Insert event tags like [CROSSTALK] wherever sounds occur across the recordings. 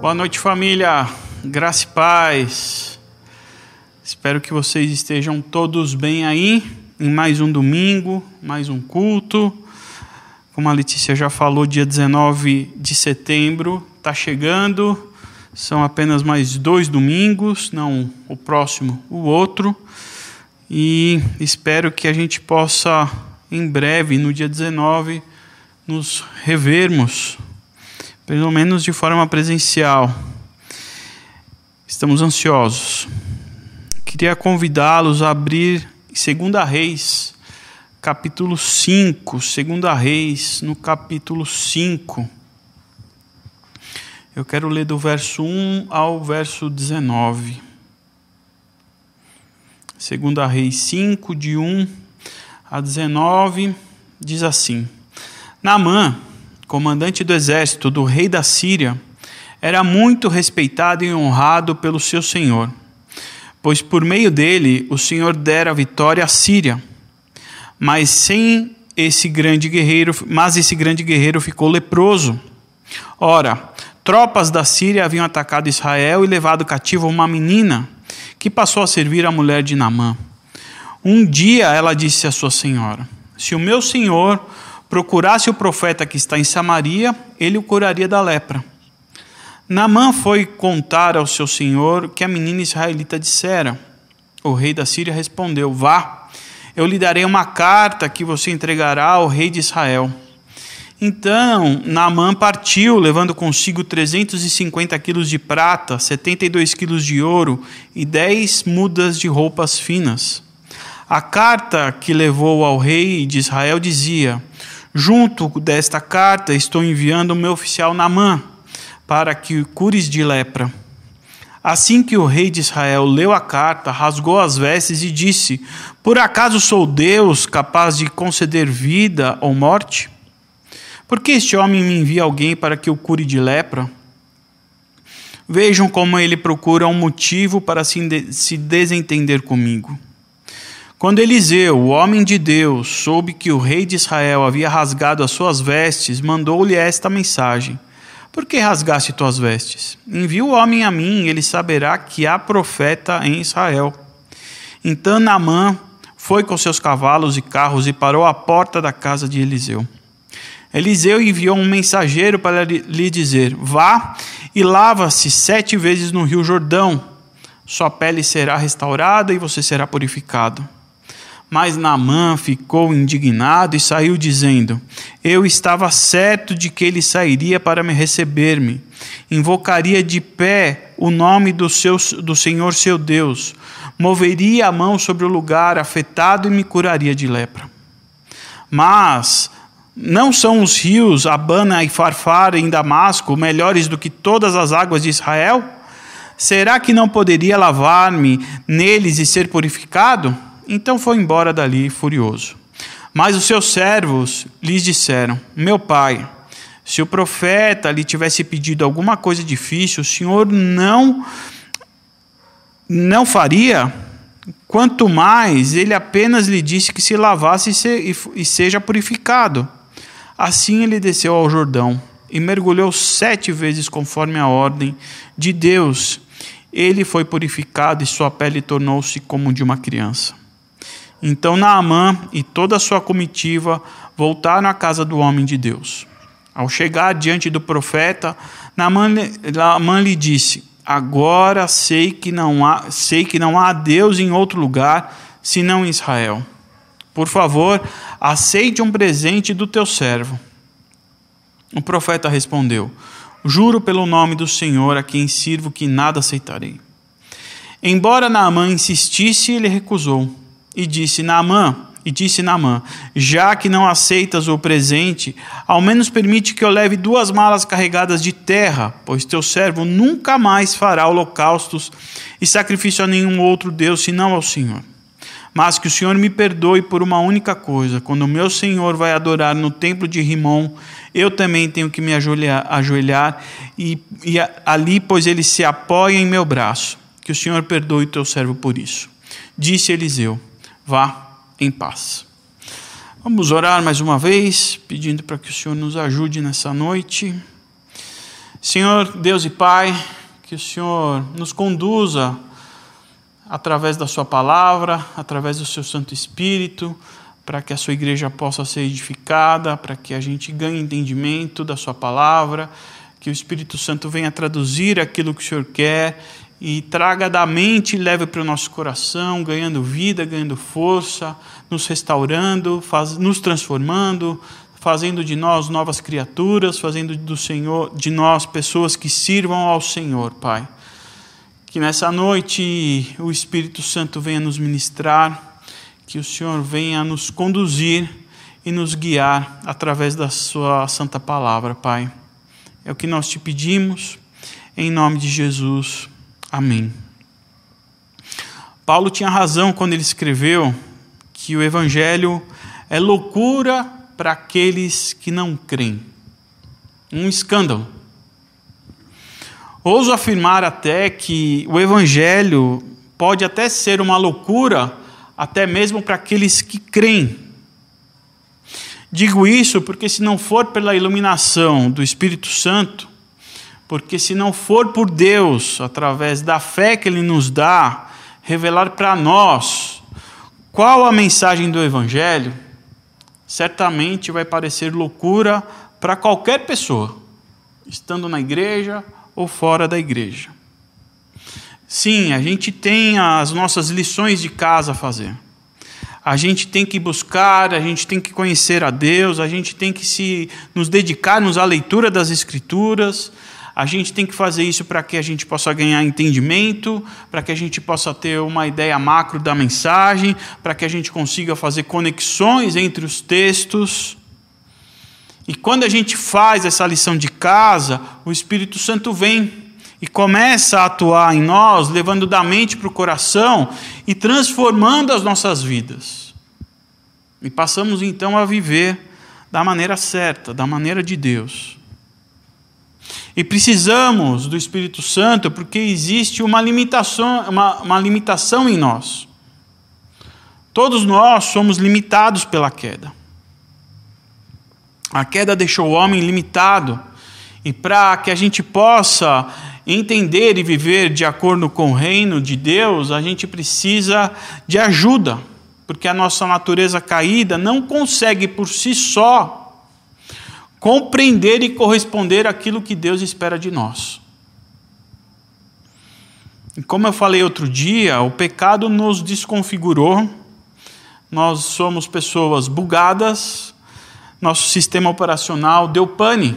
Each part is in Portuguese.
Boa noite, família. Graça e paz. Espero que vocês estejam todos bem aí em mais um domingo, mais um culto. Como a Letícia já falou, dia 19 de setembro está chegando. São apenas mais dois domingos, não o próximo, o outro. E espero que a gente possa, em breve, no dia 19, nos revermos pelo menos de forma presencial. Estamos ansiosos. Queria convidá-los a abrir 2 Reis, capítulo 5. 2 Reis, no capítulo 5. Eu quero ler do verso 1 ao verso 19. 2 Reis 5, de 1 a 19, diz assim: Naamã comandante do exército do rei da Síria, era muito respeitado e honrado pelo seu senhor, pois por meio dele o senhor dera vitória à Síria. Mas sem esse grande guerreiro, mas esse grande guerreiro ficou leproso. Ora, tropas da Síria haviam atacado Israel e levado cativo uma menina que passou a servir a mulher de Naamã. Um dia ela disse à sua senhora: Se o meu senhor procurasse o profeta que está em Samaria, ele o curaria da lepra. Naamã foi contar ao seu senhor que a menina israelita dissera. O rei da Síria respondeu: Vá, eu lhe darei uma carta que você entregará ao rei de Israel. Então Naamã partiu, levando consigo 350 quilos de prata, 72 quilos de ouro e 10 mudas de roupas finas. A carta que levou ao rei de Israel dizia: Junto desta carta estou enviando o meu oficial Namã para que cures de lepra. Assim que o rei de Israel leu a carta, rasgou as vestes e disse: Por acaso sou Deus capaz de conceder vida ou morte? Por que este homem me envia alguém para que o cure de lepra? Vejam como ele procura um motivo para se desentender comigo. Quando Eliseu, o homem de Deus, soube que o rei de Israel havia rasgado as suas vestes, mandou-lhe esta mensagem: Por que rasgaste tuas vestes? Envia o homem a mim, e ele saberá que há profeta em Israel. Então Naamã foi com seus cavalos e carros e parou à porta da casa de Eliseu. Eliseu enviou um mensageiro para lhe dizer: Vá e lava-se sete vezes no rio Jordão. Sua pele será restaurada e você será purificado. Mas Naamã ficou indignado e saiu dizendo: Eu estava certo de que ele sairia para me receber-me. Invocaria de pé o nome do, seu, do Senhor seu Deus, moveria a mão sobre o lugar afetado e me curaria de lepra. Mas não são os rios Abana e Farfar em Damasco melhores do que todas as águas de Israel? Será que não poderia lavar-me neles e ser purificado? Então foi embora dali furioso. Mas os seus servos lhes disseram: Meu pai, se o profeta lhe tivesse pedido alguma coisa difícil, o senhor não não faria? Quanto mais ele apenas lhe disse que se lavasse e seja purificado. Assim ele desceu ao Jordão e mergulhou sete vezes conforme a ordem de Deus. Ele foi purificado e sua pele tornou-se como de uma criança. Então Naamã e toda a sua comitiva voltaram à casa do homem de Deus. Ao chegar diante do profeta, Naamã, Naamã lhe disse: Agora sei que não há, sei que não há Deus em outro lugar senão em Israel. Por favor, aceite um presente do teu servo. O profeta respondeu: Juro pelo nome do Senhor a quem sirvo que nada aceitarei. Embora Naamã insistisse, ele recusou e disse Naamã, e disse Naamã: Já que não aceitas o presente, ao menos permite que eu leve duas malas carregadas de terra, pois teu servo nunca mais fará holocaustos e sacrifício a nenhum outro Deus senão ao Senhor. Mas que o Senhor me perdoe por uma única coisa: quando o meu Senhor vai adorar no templo de Rimon, eu também tenho que me ajoelhar, ajoelhar e, e ali, pois ele se apoia em meu braço. Que o Senhor perdoe teu servo por isso. Disse Eliseu: vá em paz. Vamos orar mais uma vez, pedindo para que o Senhor nos ajude nessa noite. Senhor Deus e Pai, que o Senhor nos conduza através da Sua palavra, através do Seu Santo Espírito, para que a Sua igreja possa ser edificada, para que a gente ganhe entendimento da Sua palavra, que o Espírito Santo venha traduzir aquilo que o Senhor quer e traga da mente e leve para o nosso coração, ganhando vida, ganhando força, nos restaurando, faz, nos transformando, fazendo de nós novas criaturas, fazendo do Senhor, de nós pessoas que sirvam ao Senhor, Pai. Que nessa noite o Espírito Santo venha nos ministrar, que o Senhor venha nos conduzir e nos guiar através da Sua santa palavra, Pai. É o que nós te pedimos, em nome de Jesus. Amém. Paulo tinha razão quando ele escreveu que o Evangelho é loucura para aqueles que não creem. Um escândalo. Ouso afirmar até que o Evangelho pode até ser uma loucura, até mesmo para aqueles que creem. Digo isso porque, se não for pela iluminação do Espírito Santo, porque se não for por Deus, através da fé que Ele nos dá, revelar para nós qual a mensagem do Evangelho, certamente vai parecer loucura para qualquer pessoa, estando na igreja ou fora da igreja. Sim, a gente tem as nossas lições de casa a fazer. A gente tem que buscar, a gente tem que conhecer a Deus, a gente tem que se nos dedicarmos à leitura das Escrituras, a gente tem que fazer isso para que a gente possa ganhar entendimento, para que a gente possa ter uma ideia macro da mensagem, para que a gente consiga fazer conexões entre os textos. E quando a gente faz essa lição de casa, o Espírito Santo vem e começa a atuar em nós, levando da mente para o coração e transformando as nossas vidas. E passamos então a viver da maneira certa, da maneira de Deus. E precisamos do Espírito Santo porque existe uma limitação, uma, uma limitação em nós. Todos nós somos limitados pela queda. A queda deixou o homem limitado. E para que a gente possa entender e viver de acordo com o reino de Deus, a gente precisa de ajuda, porque a nossa natureza caída não consegue por si só compreender e corresponder àquilo que Deus espera de nós. E como eu falei outro dia, o pecado nos desconfigurou, nós somos pessoas bugadas, nosso sistema operacional deu pane.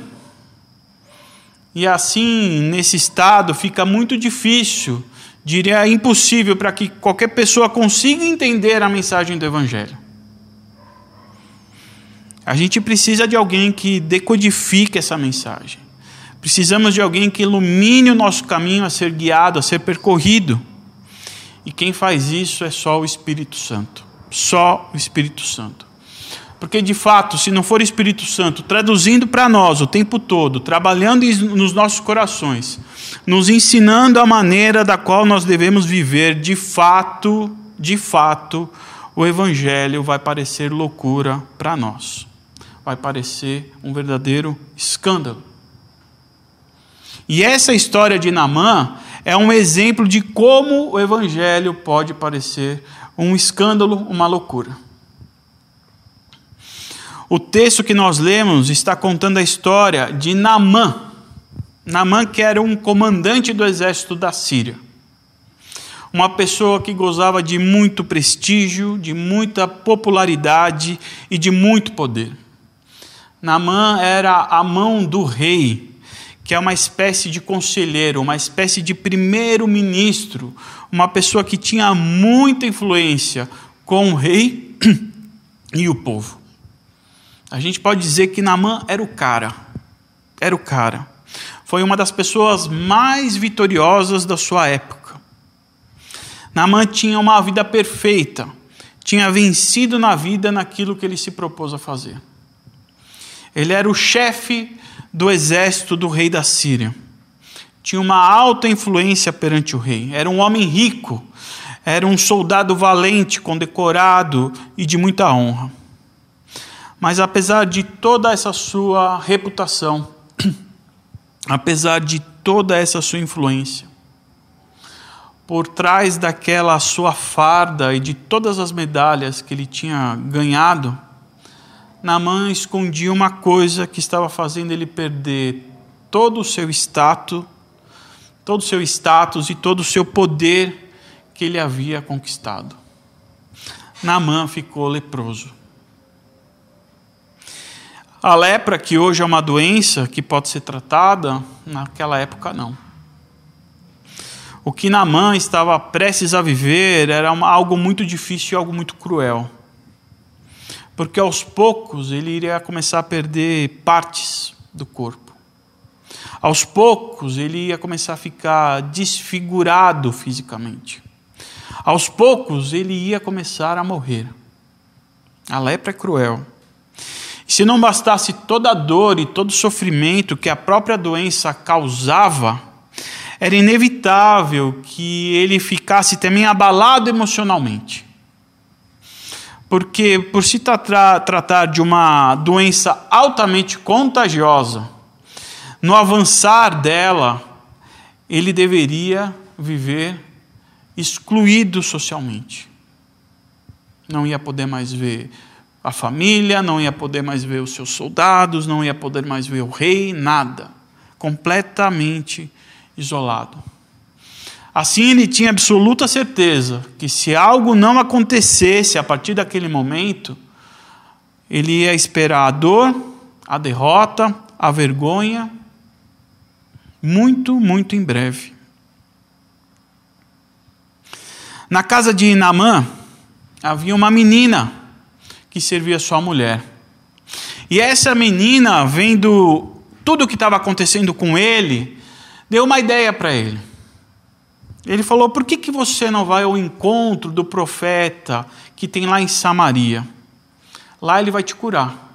E assim, nesse estado, fica muito difícil, diria impossível, para que qualquer pessoa consiga entender a mensagem do Evangelho. A gente precisa de alguém que decodifique essa mensagem. Precisamos de alguém que ilumine o nosso caminho a ser guiado, a ser percorrido. E quem faz isso é só o Espírito Santo. Só o Espírito Santo. Porque de fato, se não for o Espírito Santo traduzindo para nós o tempo todo, trabalhando nos nossos corações, nos ensinando a maneira da qual nós devemos viver, de fato, de fato, o Evangelho vai parecer loucura para nós vai parecer um verdadeiro escândalo. E essa história de Namã é um exemplo de como o evangelho pode parecer um escândalo, uma loucura. O texto que nós lemos está contando a história de Namã. Namã que era um comandante do exército da Síria. Uma pessoa que gozava de muito prestígio, de muita popularidade e de muito poder. Naamã era a mão do rei, que é uma espécie de conselheiro, uma espécie de primeiro-ministro, uma pessoa que tinha muita influência com o rei [CLEARS THROAT] e o povo. A gente pode dizer que Naamã era o cara, era o cara. Foi uma das pessoas mais vitoriosas da sua época. Naamã tinha uma vida perfeita, tinha vencido na vida naquilo que ele se propôs a fazer. Ele era o chefe do exército do rei da Síria. Tinha uma alta influência perante o rei. Era um homem rico. Era um soldado valente, condecorado e de muita honra. Mas apesar de toda essa sua reputação, [CLEARS THROAT] apesar de toda essa sua influência, por trás daquela sua farda e de todas as medalhas que ele tinha ganhado, Naamã escondia uma coisa que estava fazendo ele perder todo o seu status, todo o seu status e todo o seu poder que ele havia conquistado. Naamã ficou leproso. A lepra, que hoje é uma doença que pode ser tratada, naquela época não. O que Naamã estava prestes a viver era algo muito difícil e algo muito cruel. Porque aos poucos ele iria começar a perder partes do corpo. Aos poucos ele ia começar a ficar desfigurado fisicamente. Aos poucos ele ia começar a morrer. A lepra é cruel. Se não bastasse toda a dor e todo o sofrimento que a própria doença causava, era inevitável que ele ficasse também abalado emocionalmente. Porque, por se tra tratar de uma doença altamente contagiosa, no avançar dela, ele deveria viver excluído socialmente. Não ia poder mais ver a família, não ia poder mais ver os seus soldados, não ia poder mais ver o rei, nada. Completamente isolado. Assim ele tinha absoluta certeza que se algo não acontecesse a partir daquele momento, ele ia esperar a dor, a derrota, a vergonha, muito, muito em breve. Na casa de Inamã havia uma menina que servia sua mulher. E essa menina, vendo tudo o que estava acontecendo com ele, deu uma ideia para ele. Ele falou: Por que, que você não vai ao encontro do profeta que tem lá em Samaria? Lá ele vai te curar.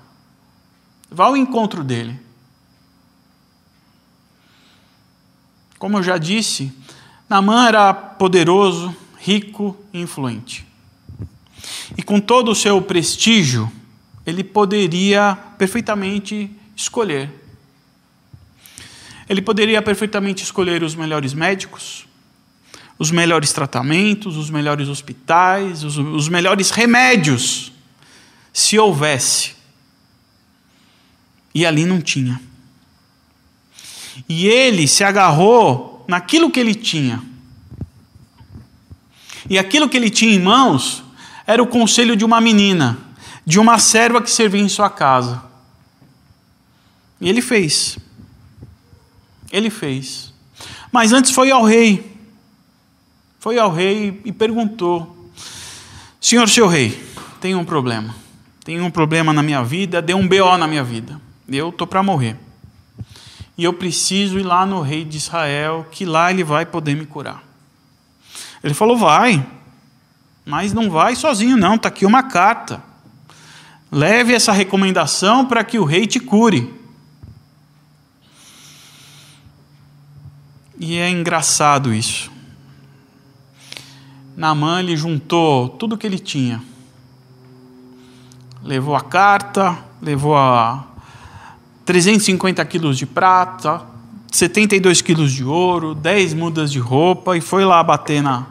Vá ao encontro dele. Como eu já disse, Namã era poderoso, rico e influente. E com todo o seu prestígio, ele poderia perfeitamente escolher. Ele poderia perfeitamente escolher os melhores médicos, os melhores tratamentos, os melhores hospitais, os, os melhores remédios, se houvesse. E ali não tinha. E ele se agarrou naquilo que ele tinha. E aquilo que ele tinha em mãos era o conselho de uma menina, de uma serva que servia em sua casa. E ele fez. Ele fez. Mas antes foi ao rei. Foi ao rei e perguntou: Senhor, seu rei, tem um problema. Tem um problema na minha vida, deu um BO na minha vida. Eu estou para morrer. E eu preciso ir lá no rei de Israel, que lá ele vai poder me curar. Ele falou: Vai. Mas não vai sozinho, não. Está aqui uma carta. Leve essa recomendação para que o rei te cure. E é engraçado isso. Naamã ele juntou tudo que ele tinha. Levou a carta, levou a 350 quilos de prata, 72 quilos de ouro, 10 mudas de roupa e foi lá bater na,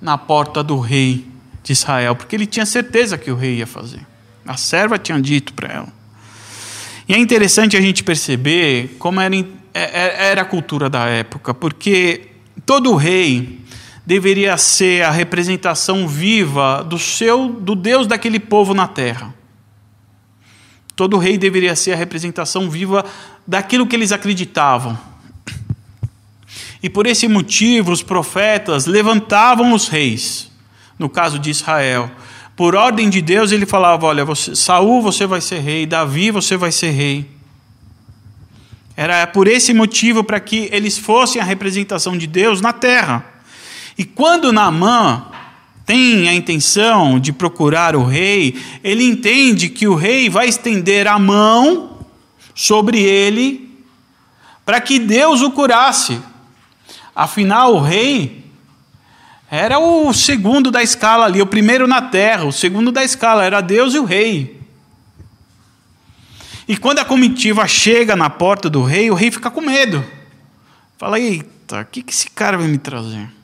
na porta do rei de Israel, porque ele tinha certeza que o rei ia fazer. A serva tinha dito para ela. E é interessante a gente perceber como era, é, é, era a cultura da época, porque todo rei deveria ser a representação viva do seu do Deus daquele povo na terra. Todo rei deveria ser a representação viva daquilo que eles acreditavam. E por esse motivo, os profetas levantavam os reis, no caso de Israel. Por ordem de Deus, ele falava: Olha, você, Saul, você vai ser rei, Davi, você vai ser rei. Era por esse motivo para que eles fossem a representação de Deus na terra. E quando Naamã tem a intenção de procurar o rei, ele entende que o rei vai estender a mão sobre ele para que Deus o curasse. Afinal, o rei era o segundo da escala ali, o primeiro na terra, o segundo da escala, era Deus e o rei. E quando a comitiva chega na porta do rei, o rei fica com medo. Fala, eita, o que, que esse cara vai me trazer?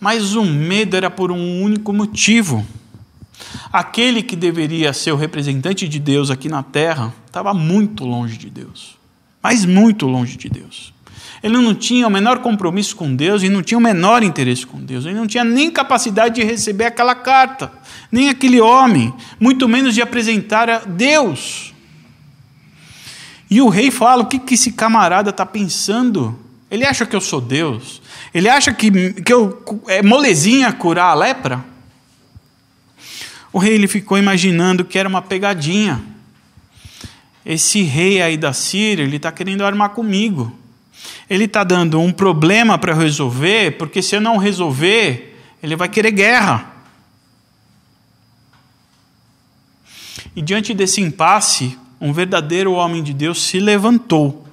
Mas o medo era por um único motivo. Aquele que deveria ser o representante de Deus aqui na terra estava muito longe de Deus. Mas muito longe de Deus. Ele não tinha o menor compromisso com Deus e não tinha o menor interesse com Deus. Ele não tinha nem capacidade de receber aquela carta, nem aquele homem, muito menos de apresentar a Deus. E o rei fala: o que, que esse camarada está pensando? Ele acha que eu sou Deus? Ele acha que, que eu, é molezinha curar a lepra? O rei ele ficou imaginando que era uma pegadinha. Esse rei aí da Síria, ele está querendo armar comigo. Ele está dando um problema para resolver, porque se eu não resolver, ele vai querer guerra. E diante desse impasse, um verdadeiro homem de Deus se levantou.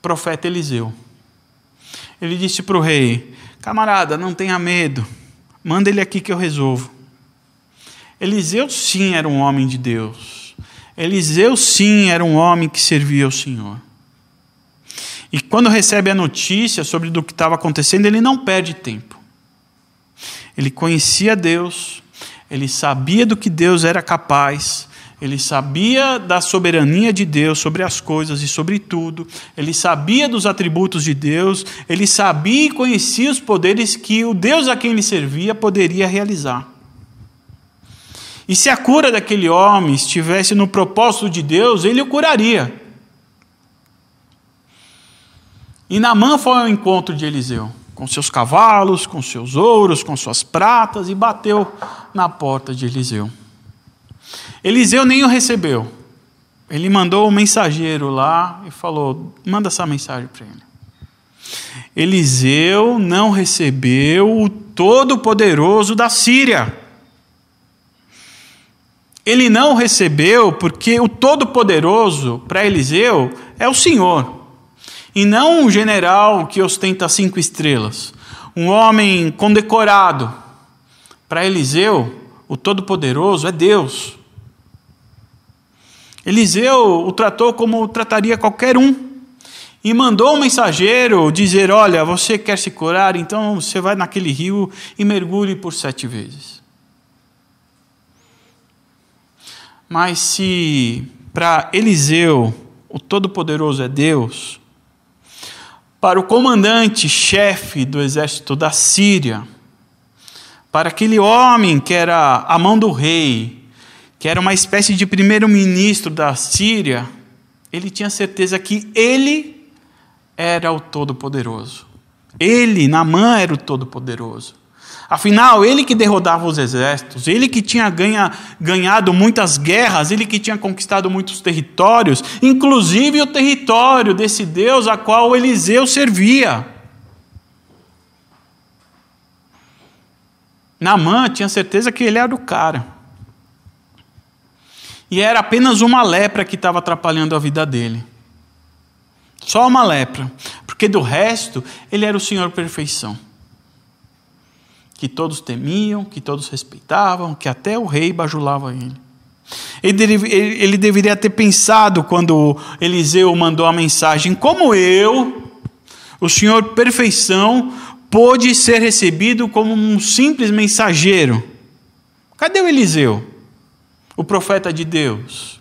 Profeta Eliseu. Ele disse para o rei: Camarada, não tenha medo, manda ele aqui que eu resolvo. Eliseu, sim, era um homem de Deus. Eliseu, sim, era um homem que servia ao Senhor. E quando recebe a notícia sobre do que estava acontecendo, ele não perde tempo. Ele conhecia Deus, ele sabia do que Deus era capaz, ele sabia da soberania de Deus sobre as coisas e sobre tudo, ele sabia dos atributos de Deus, ele sabia e conhecia os poderes que o Deus a quem ele servia poderia realizar. E se a cura daquele homem estivesse no propósito de Deus, ele o curaria. E Namã foi ao encontro de Eliseu, com seus cavalos, com seus ouros, com suas pratas, e bateu na porta de Eliseu. Eliseu nem o recebeu. Ele mandou o um mensageiro lá e falou: manda essa mensagem para ele. Eliseu não recebeu o Todo-Poderoso da Síria. Ele não recebeu porque o Todo-Poderoso para Eliseu é o Senhor, e não um general que ostenta cinco estrelas, um homem condecorado. Para Eliseu, o Todo-Poderoso é Deus. Eliseu o tratou como trataria qualquer um. E mandou um mensageiro dizer: Olha, você quer se curar, então você vai naquele rio e mergulhe por sete vezes. Mas se para Eliseu o Todo-Poderoso é Deus, para o comandante-chefe do exército da Síria, para aquele homem que era a mão do rei, que era uma espécie de primeiro-ministro da Síria, ele tinha certeza que ele era o Todo-Poderoso. Ele, Namã, era o Todo-Poderoso. Afinal, ele que derrodava os exércitos, ele que tinha ganha, ganhado muitas guerras, ele que tinha conquistado muitos territórios, inclusive o território desse Deus a qual Eliseu servia. Namã tinha certeza que ele era o cara. E era apenas uma lepra que estava atrapalhando a vida dele. Só uma lepra. Porque do resto, ele era o Senhor perfeição. Que todos temiam, que todos respeitavam, que até o rei bajulava ele. Ele, deveria ter pensado quando Eliseu mandou a mensagem: como eu, o Senhor perfeição, pôde ser recebido como um simples mensageiro? Cadê o Eliseu? O profeta de Deus.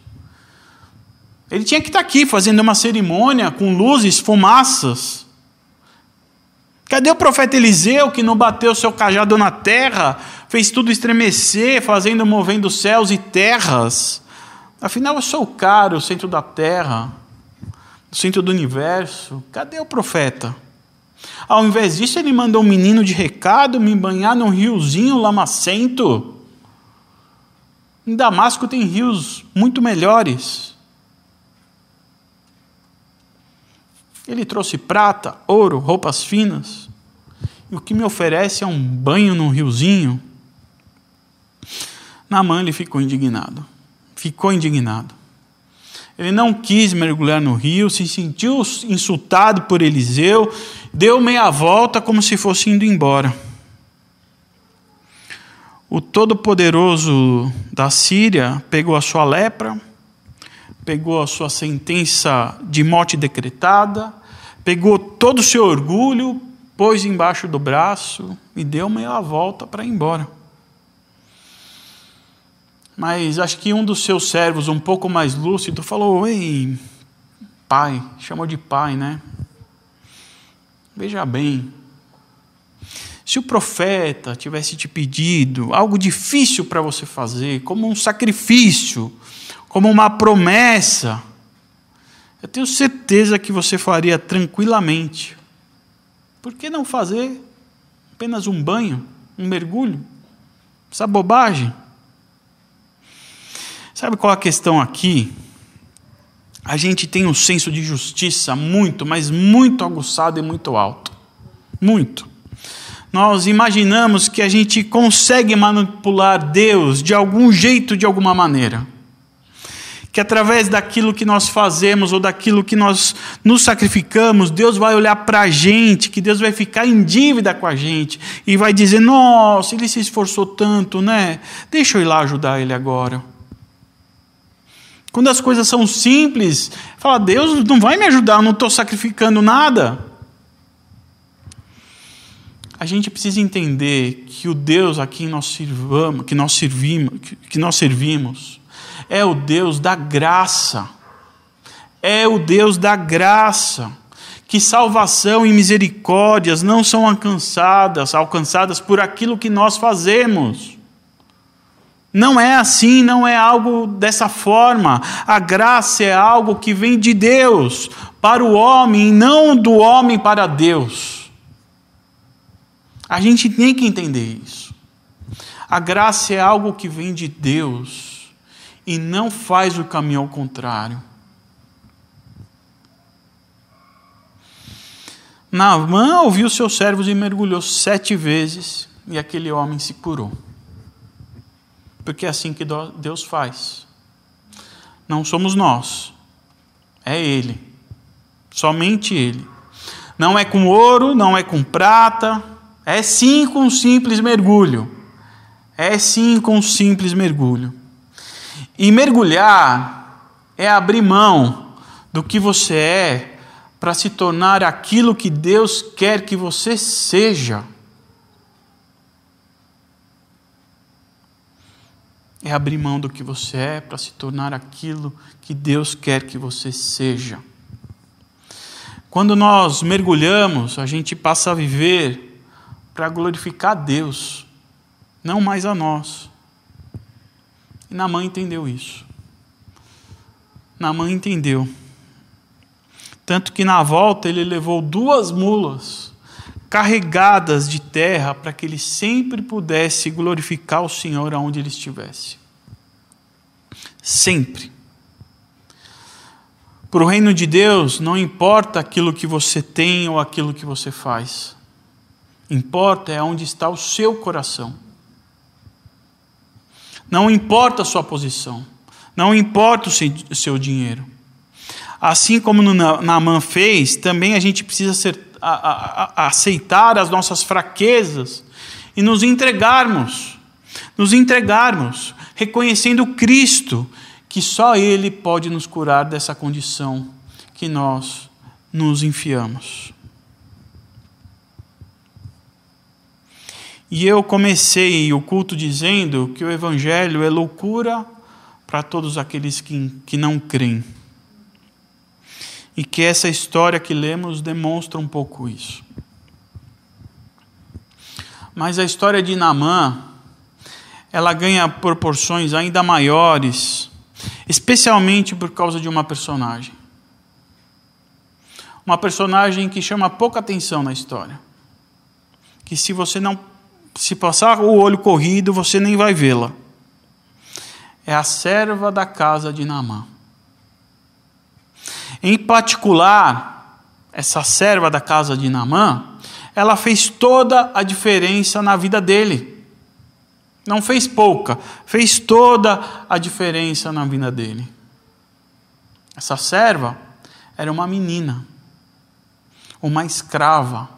Ele tinha que estar aqui fazendo uma cerimônia com luzes, fumaças. Cadê o profeta Eliseu que não bateu seu cajado na terra, fez tudo estremecer, fazendo movendo céus e terras? Afinal, eu sou o cara, o centro da terra, o centro do universo. Cadê o profeta? Ao invés disso, ele mandou um menino de recado me banhar num riozinho lamacento. Em Damasco tem rios muito melhores. Ele trouxe prata, ouro, roupas finas. E o que me oferece é um banho num riozinho. Naamã ele ficou indignado. Ficou indignado. Ele não quis mergulhar no rio, se sentiu insultado por Eliseu, deu meia volta como se fosse indo embora. O Todo-Poderoso da Síria pegou a sua lepra, pegou a sua sentença de morte decretada, pegou todo o seu orgulho, pôs embaixo do braço e deu meia volta para ir embora. Mas acho que um dos seus servos, um pouco mais lúcido, falou: Ei, pai, chamou de pai, né? Veja bem, se o profeta tivesse te pedido algo difícil para você fazer, como um sacrifício, como uma promessa, eu tenho certeza que você faria tranquilamente. Por que não fazer apenas um banho, um mergulho? Essa bobagem. Sabe qual a questão aqui? A gente tem um senso de justiça muito, mas muito aguçado e muito alto. Muito. Nós imaginamos que a gente consegue manipular Deus de algum jeito, de alguma maneira. Que através daquilo que nós fazemos ou daquilo que nós nos sacrificamos, Deus vai olhar para a gente, que Deus vai ficar em dívida com a gente e vai dizer: Nossa, ele se esforçou tanto, né? Deixa eu ir lá ajudar ele agora. Quando as coisas são simples, fala, Deus não vai me ajudar, eu não estou sacrificando nada. A gente precisa entender que o Deus a quem nós sirvamos, que nós servimos, que nós servimos, é o Deus da graça. É o Deus da graça. Que salvação e misericórdias não são alcançadas, alcançadas por aquilo que nós fazemos. Não é assim, não é algo dessa forma. A graça é algo que vem de Deus para o homem, não do homem para Deus. A gente tem que entender isso. A graça é algo que vem de Deus e não faz o caminho ao contrário. Naamã ouviu seus servos e mergulhou sete vezes, e aquele homem se curou porque é assim que Deus faz. Não somos nós, é Ele, somente Ele. Não é com ouro, não é com prata, é sim com um simples mergulho. É sim com um simples mergulho. E mergulhar é abrir mão do que você é para se tornar aquilo que Deus quer que você seja. é abrir mão do que você é para se tornar aquilo que Deus quer que você seja. Quando nós mergulhamos, a gente passa a viver para glorificar Deus, não mais a nós. E Namã entendeu isso. Namã entendeu. Tanto que na volta ele levou duas mulas carregadas de terra para que ele sempre pudesse glorificar o Senhor aonde ele estivesse. Sempre. Para o reino de Deus, não importa aquilo que você tem ou aquilo que você faz. Importa é onde está o seu coração. Não importa a sua posição. Não importa o seu dinheiro. Assim como Naaman fez, também a gente precisa ser a, a, a aceitar as nossas fraquezas e nos entregarmos, nos entregarmos, reconhecendo Cristo, que só Ele pode nos curar dessa condição que nós nos enfiamos. E eu comecei o culto dizendo que o Evangelho é loucura para todos aqueles que, que não creem e que essa história que lemos demonstra um pouco isso. Mas a história de Naamã, ela ganha proporções ainda maiores, especialmente por causa de uma personagem. Uma personagem que chama pouca atenção na história. Que se você não se passar o olho corrido, você nem vai vê-la. É a serva da casa de Naamã. Em particular, essa serva da casa de Naamã, ela fez toda a diferença na vida dele. Não fez pouca, fez toda a diferença na vida dele. Essa serva era uma menina, uma escrava,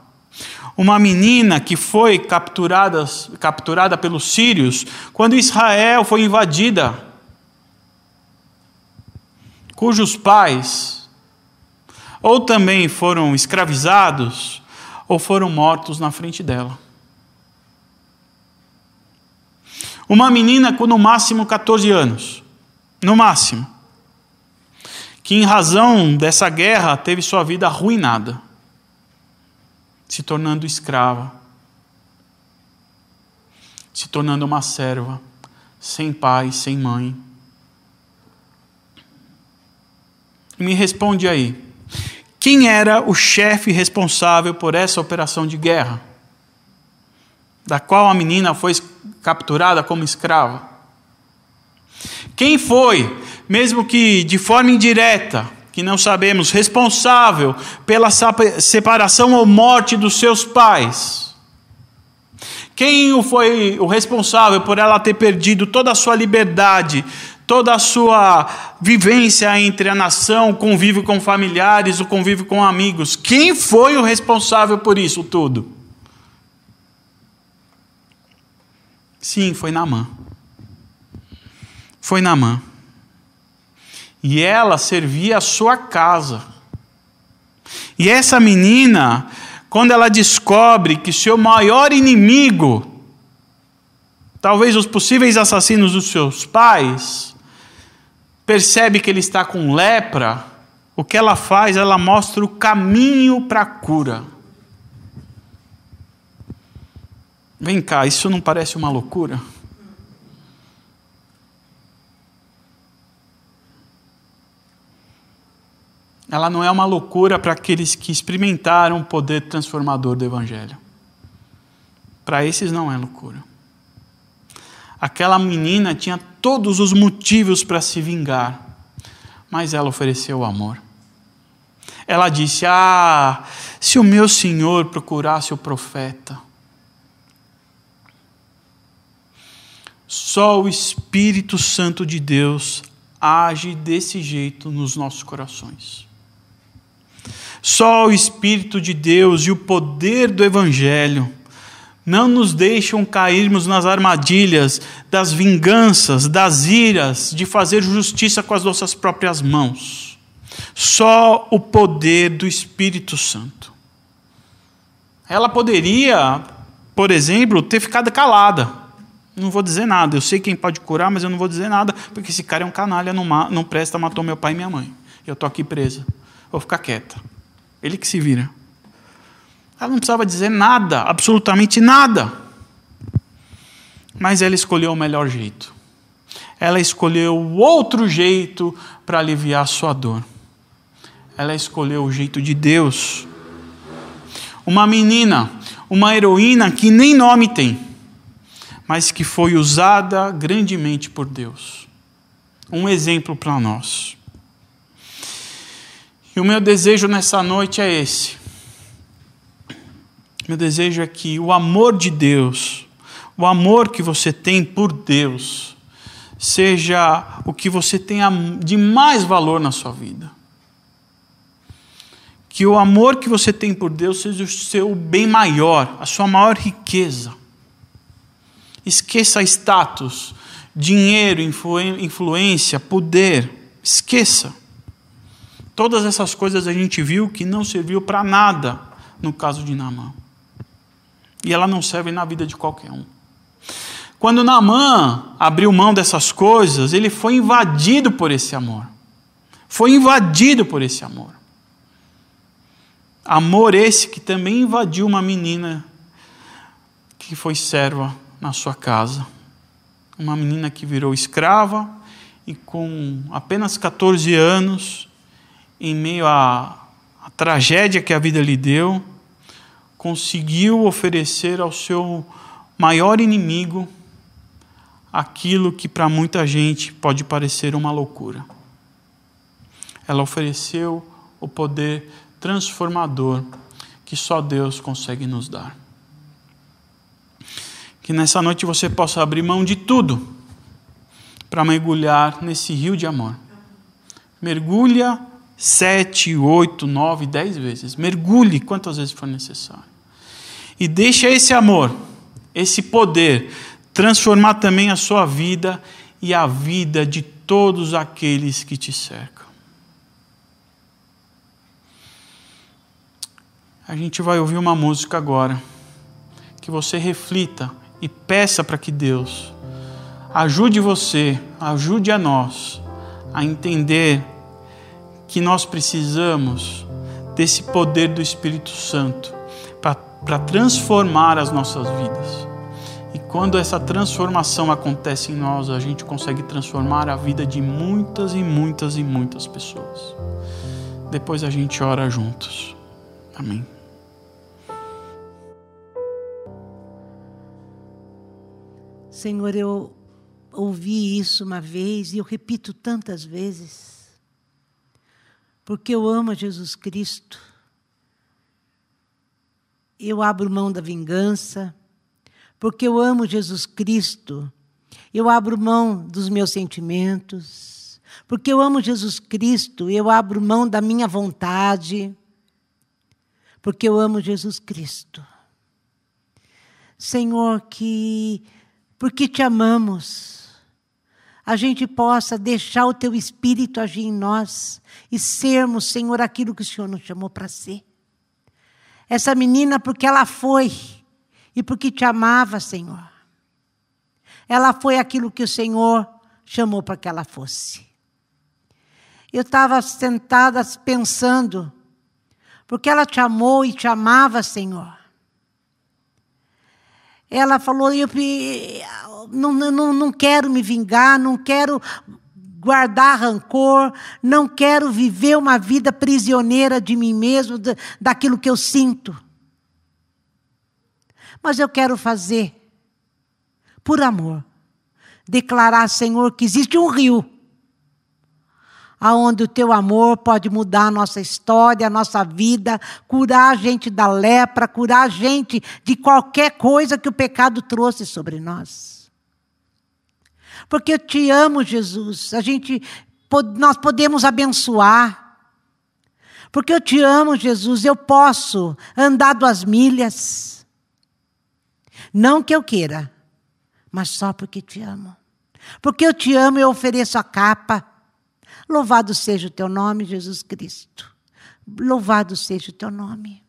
Uma menina que foi capturada, capturada pelos sírios quando Israel foi invadida, cujos pais ou também foram escravizados ou foram mortos na frente dela. Uma menina com no máximo 14 anos, no máximo, que em razão dessa guerra teve sua vida arruinada, se tornando escrava, se tornando uma serva, sem pai, sem mãe. Me responde aí, quem era o chefe responsável por essa operação de guerra? Da qual a menina foi capturada como escrava? Quem foi, mesmo que de forma indireta, que não sabemos, responsável pela separação ou morte dos seus pais? Quem foi o responsável por ela ter perdido toda a sua liberdade, toda a sua vivência entre a nação, o convívio com familiares, o convívio com amigos? Quem foi o responsável por isso tudo? Sim, foi Naamã. Foi Naamã. E ela servia a sua casa. E essa menina, quando ela descobre que seu maior inimigo, talvez os possíveis assassinos dos seus pais, percebe que ele está com lepra, o que ela faz? Ela mostra o caminho para a cura. Vem cá, isso não parece uma loucura? Ela não é uma loucura para aqueles que experimentaram o poder transformador do Evangelho. Para esses não é loucura. Aquela menina tinha todos os motivos para se vingar, mas ela ofereceu o amor. Ela disse: Ah, se o meu senhor procurasse o profeta, Só o Espírito Santo de Deus age desse jeito nos nossos corações. Só o Espírito de Deus e o poder do Evangelho não nos deixam cairmos nas armadilhas das vinganças, das iras, de fazer justiça com as nossas próprias mãos. Só o poder do Espírito Santo. Ela poderia, por exemplo, ter ficado calada não vou dizer nada. Eu sei quem pode curar, mas eu não vou dizer nada, porque esse cara é um canalha, não, presta, matou meu pai e minha mãe. Eu estou aqui presa. Vou ficar quieta. Ele que se vira. Ela não precisava dizer nada, absolutamente nada. Mas ela escolheu o melhor jeito. Ela escolheu o outro jeito para aliviar a sua dor. Ela escolheu o jeito de Deus. Uma menina, uma heroína que nem nome tem mas que foi usada grandemente por Deus. Um exemplo para nós. E o meu desejo nessa noite é esse. Meu desejo é que o amor de Deus, o amor que você tem por Deus, seja o que você tenha de mais valor na sua vida. Que o amor que você tem por Deus seja o seu bem maior, a sua maior riqueza. Esqueça status, dinheiro, influência, poder. Esqueça. Todas essas coisas a gente viu que não serviu para nada no caso de Naamã. E ela não serve na vida de qualquer um. Quando Naamã abriu mão dessas coisas, ele foi invadido por esse amor. Foi invadido por esse amor. Amor esse que também invadiu uma menina que foi serva na sua casa. Uma menina que virou escrava e com apenas 14 anos, em meio à, à tragédia que a vida lhe deu, conseguiu oferecer ao seu maior inimigo aquilo que para muita gente pode parecer uma loucura. Ela ofereceu o poder transformador que só Deus consegue nos dar. Que nessa noite você possa abrir mão de tudo para mergulhar nesse rio de amor. Mergulha sete, oito, nove, dez vezes. Mergulhe quantas vezes for necessário. E deixa esse amor, esse poder, transformar também a sua vida e a vida de todos aqueles que te cercam. A gente vai ouvir uma música agora. Que você reflita e peça para que Deus ajude você, ajude a nós a entender que nós precisamos desse poder do Espírito Santo para transformar as nossas vidas. E quando essa transformação acontece em nós, a gente consegue transformar a vida de muitas e muitas e muitas pessoas. Depois a gente ora juntos. Amém. Senhor, eu ouvi isso uma vez e eu repito tantas vezes, porque eu amo Jesus Cristo. Eu abro mão da vingança, porque eu amo Jesus Cristo. Eu abro mão dos meus sentimentos, porque eu amo Jesus Cristo. Eu abro mão da minha vontade, porque eu amo Jesus Cristo. Senhor, que porque te amamos, a gente possa deixar o teu espírito agir em nós e sermos, Senhor, aquilo que o Senhor nos chamou para ser. Essa menina, porque ela foi e porque te amava, Senhor. Ela foi aquilo que o Senhor chamou para que ela fosse. Eu estava sentada pensando, porque ela te amou e te amava, Senhor. Ela falou: eu não, não, não quero me vingar, não quero guardar rancor, não quero viver uma vida prisioneira de mim mesmo, daquilo que eu sinto. Mas eu quero fazer, por amor, declarar, Senhor, que existe um rio aonde o teu amor pode mudar a nossa história, a nossa vida, curar a gente da lepra, curar a gente de qualquer coisa que o pecado trouxe sobre nós. Porque eu te amo, Jesus. A gente nós podemos abençoar. Porque eu te amo, Jesus, eu posso andar duas milhas. Não que eu queira, mas só porque te amo. Porque eu te amo, eu ofereço a capa. Louvado seja o teu nome, Jesus Cristo. Louvado seja o teu nome.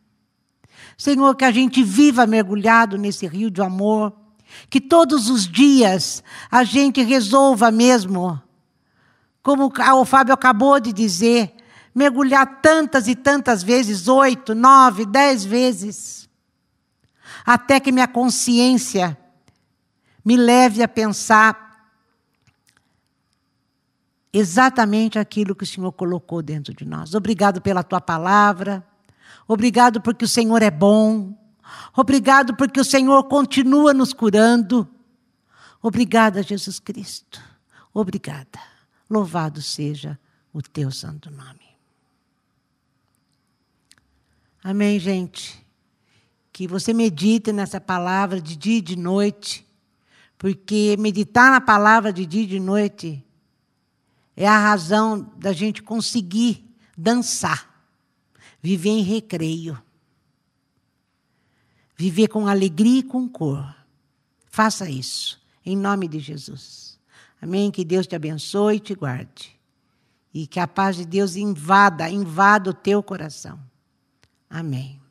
Senhor, que a gente viva mergulhado nesse rio de amor, que todos os dias a gente resolva mesmo, como o Fábio acabou de dizer, mergulhar tantas e tantas vezes oito, nove, dez vezes até que minha consciência me leve a pensar exatamente aquilo que o Senhor colocou dentro de nós. Obrigado pela tua palavra. Obrigado porque o Senhor é bom. Obrigado porque o Senhor continua nos curando. Obrigada, Jesus Cristo. Obrigada. Louvado seja o teu santo nome. Amém, gente. Que você medite nessa palavra de dia e de noite, porque meditar na palavra de dia e de noite é a razão da gente conseguir dançar, viver em recreio, viver com alegria e com cor. Faça isso, em nome de Jesus. Amém? Que Deus te abençoe e te guarde. E que a paz de Deus invada, invada o teu coração. Amém.